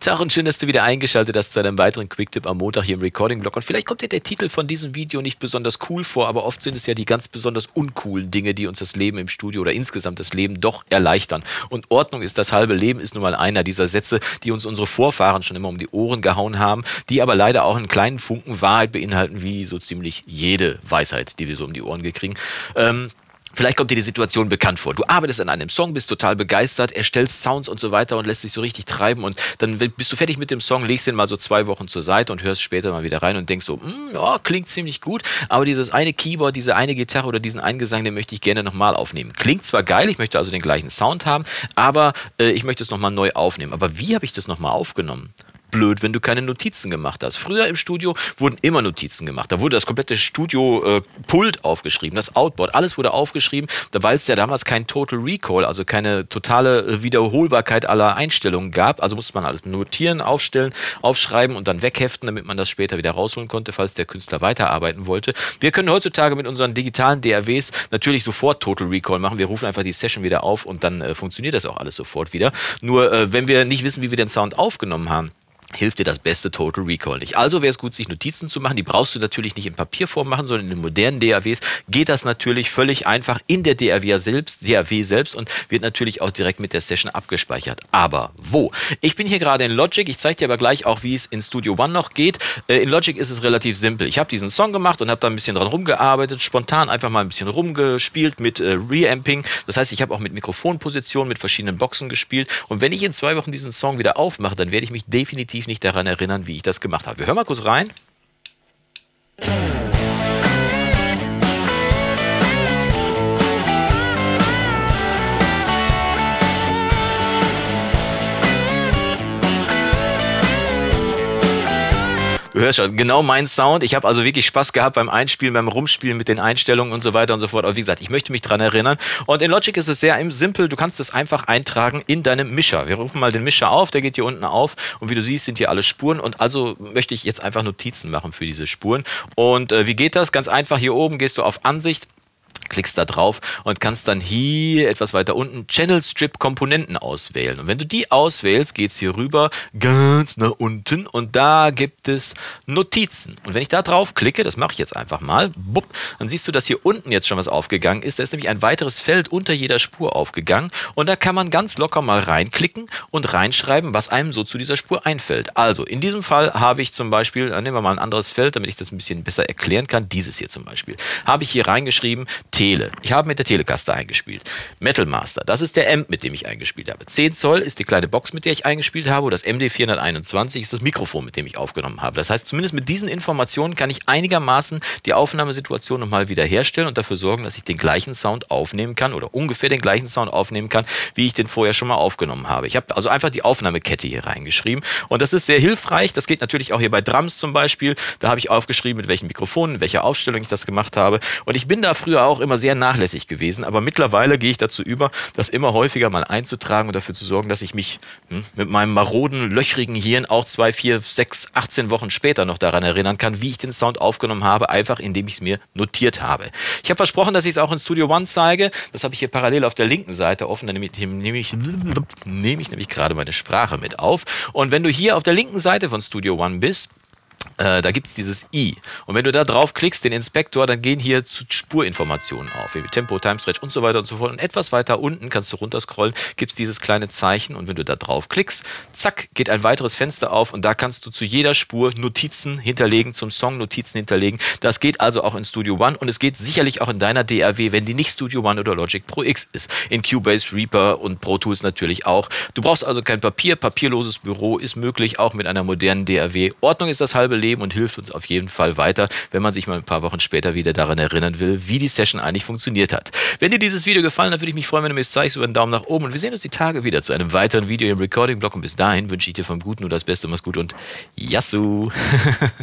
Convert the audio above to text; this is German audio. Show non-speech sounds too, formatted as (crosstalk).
Tag und schön, dass du wieder eingeschaltet hast zu einem weiteren Quick-Tip am Montag hier im Recording-Blog. Und vielleicht kommt dir der Titel von diesem Video nicht besonders cool vor, aber oft sind es ja die ganz besonders uncoolen Dinge, die uns das Leben im Studio oder insgesamt das Leben doch erleichtern. Und Ordnung ist das halbe Leben ist nun mal einer dieser Sätze, die uns unsere Vorfahren schon immer um die Ohren gehauen haben, die aber leider auch einen kleinen Funken Wahrheit beinhalten, wie so ziemlich jede Weisheit, die wir so um die Ohren gekriegen. Ähm, Vielleicht kommt dir die Situation bekannt vor. Du arbeitest an einem Song, bist total begeistert, erstellst Sounds und so weiter und lässt dich so richtig treiben und dann bist du fertig mit dem Song, legst den mal so zwei Wochen zur Seite und hörst später mal wieder rein und denkst so, mm, ja, klingt ziemlich gut, aber dieses eine Keyboard, diese eine Gitarre oder diesen einen Gesang, den möchte ich gerne nochmal aufnehmen. Klingt zwar geil, ich möchte also den gleichen Sound haben, aber äh, ich möchte es nochmal neu aufnehmen. Aber wie habe ich das nochmal aufgenommen? Blöd, wenn du keine Notizen gemacht hast. Früher im Studio wurden immer Notizen gemacht. Da wurde das komplette Studio-Pult äh, aufgeschrieben, das Outboard, alles wurde aufgeschrieben, weil es ja damals kein Total Recall, also keine totale äh, Wiederholbarkeit aller Einstellungen gab. Also musste man alles notieren, aufstellen, aufschreiben und dann wegheften, damit man das später wieder rausholen konnte, falls der Künstler weiterarbeiten wollte. Wir können heutzutage mit unseren digitalen DAWs natürlich sofort Total Recall machen. Wir rufen einfach die Session wieder auf und dann äh, funktioniert das auch alles sofort wieder. Nur äh, wenn wir nicht wissen, wie wir den Sound aufgenommen haben, hilft dir das beste Total Recall nicht. Also wäre es gut, sich Notizen zu machen. Die brauchst du natürlich nicht in Papierform machen, sondern in den modernen DAWs geht das natürlich völlig einfach in der DAW selbst, DAW selbst und wird natürlich auch direkt mit der Session abgespeichert. Aber wo? Ich bin hier gerade in Logic. Ich zeige dir aber gleich auch, wie es in Studio One noch geht. Äh, in Logic ist es relativ simpel. Ich habe diesen Song gemacht und habe da ein bisschen dran rumgearbeitet, spontan einfach mal ein bisschen rumgespielt mit äh, Reamping. Das heißt, ich habe auch mit Mikrofonpositionen, mit verschiedenen Boxen gespielt. Und wenn ich in zwei Wochen diesen Song wieder aufmache, dann werde ich mich definitiv definitiv nicht daran erinnern, wie ich das gemacht habe. Wir hören mal kurz rein. Du hörst schon, genau mein Sound. Ich habe also wirklich Spaß gehabt beim Einspielen, beim Rumspielen mit den Einstellungen und so weiter und so fort. Aber wie gesagt, ich möchte mich daran erinnern. Und in Logic ist es sehr simpel. Du kannst es einfach eintragen in deinem Mischer. Wir rufen mal den Mischer auf, der geht hier unten auf. Und wie du siehst, sind hier alle Spuren. Und also möchte ich jetzt einfach Notizen machen für diese Spuren. Und äh, wie geht das? Ganz einfach, hier oben gehst du auf Ansicht klickst da drauf und kannst dann hier etwas weiter unten Channel Strip Komponenten auswählen. Und wenn du die auswählst, geht es hier rüber ganz nach unten und da gibt es Notizen. Und wenn ich da drauf klicke, das mache ich jetzt einfach mal, bupp, dann siehst du, dass hier unten jetzt schon was aufgegangen ist. Da ist nämlich ein weiteres Feld unter jeder Spur aufgegangen und da kann man ganz locker mal reinklicken und reinschreiben, was einem so zu dieser Spur einfällt. Also in diesem Fall habe ich zum Beispiel, nehmen wir mal ein anderes Feld, damit ich das ein bisschen besser erklären kann, dieses hier zum Beispiel, habe ich hier reingeschrieben, Tele. Ich habe mit der Telecaster eingespielt. Metal Master, das ist der Amp, mit dem ich eingespielt habe. 10 Zoll ist die kleine Box, mit der ich eingespielt habe. Und das MD421 ist das Mikrofon, mit dem ich aufgenommen habe. Das heißt, zumindest mit diesen Informationen kann ich einigermaßen die Aufnahmesituation nochmal wiederherstellen und dafür sorgen, dass ich den gleichen Sound aufnehmen kann oder ungefähr den gleichen Sound aufnehmen kann, wie ich den vorher schon mal aufgenommen habe. Ich habe also einfach die Aufnahmekette hier reingeschrieben und das ist sehr hilfreich. Das geht natürlich auch hier bei Drums zum Beispiel. Da habe ich aufgeschrieben, mit welchen Mikrofonen, welcher Aufstellung ich das gemacht habe. Und ich bin da früher auch immer immer sehr nachlässig gewesen, aber mittlerweile gehe ich dazu über, das immer häufiger mal einzutragen und dafür zu sorgen, dass ich mich hm, mit meinem maroden, löchrigen Hirn auch zwei, vier, sechs, 18 Wochen später noch daran erinnern kann, wie ich den Sound aufgenommen habe, einfach indem ich es mir notiert habe. Ich habe versprochen, dass ich es auch in Studio One zeige. Das habe ich hier parallel auf der linken Seite offen. Dann nehme ich, nehme ich, nehme ich nämlich gerade meine Sprache mit auf. Und wenn du hier auf der linken Seite von Studio One bist, äh, da gibt es dieses i. Und wenn du da drauf klickst, den Inspektor, dann gehen hier zu Spurinformationen auf, wie Tempo, Time Stretch und so weiter und so fort. Und etwas weiter unten kannst du runterscrollen, gibt es dieses kleine Zeichen und wenn du da drauf klickst, zack, geht ein weiteres Fenster auf und da kannst du zu jeder Spur Notizen hinterlegen, zum Song Notizen hinterlegen. Das geht also auch in Studio One und es geht sicherlich auch in deiner DAW, wenn die nicht Studio One oder Logic Pro X ist. In Cubase, Reaper und Pro Tools natürlich auch. Du brauchst also kein Papier, papierloses Büro ist möglich, auch mit einer modernen DAW. Ordnung ist das halbe Leben Leben und hilft uns auf jeden Fall weiter, wenn man sich mal ein paar Wochen später wieder daran erinnern will, wie die Session eigentlich funktioniert hat. Wenn dir dieses Video gefallen hat, würde ich mich freuen, wenn du mir es zeigst über einen Daumen nach oben und wir sehen uns die Tage wieder zu einem weiteren Video im Recording-Blog und bis dahin wünsche ich dir vom Guten nur das Beste, mach's gut und Yassou! (laughs)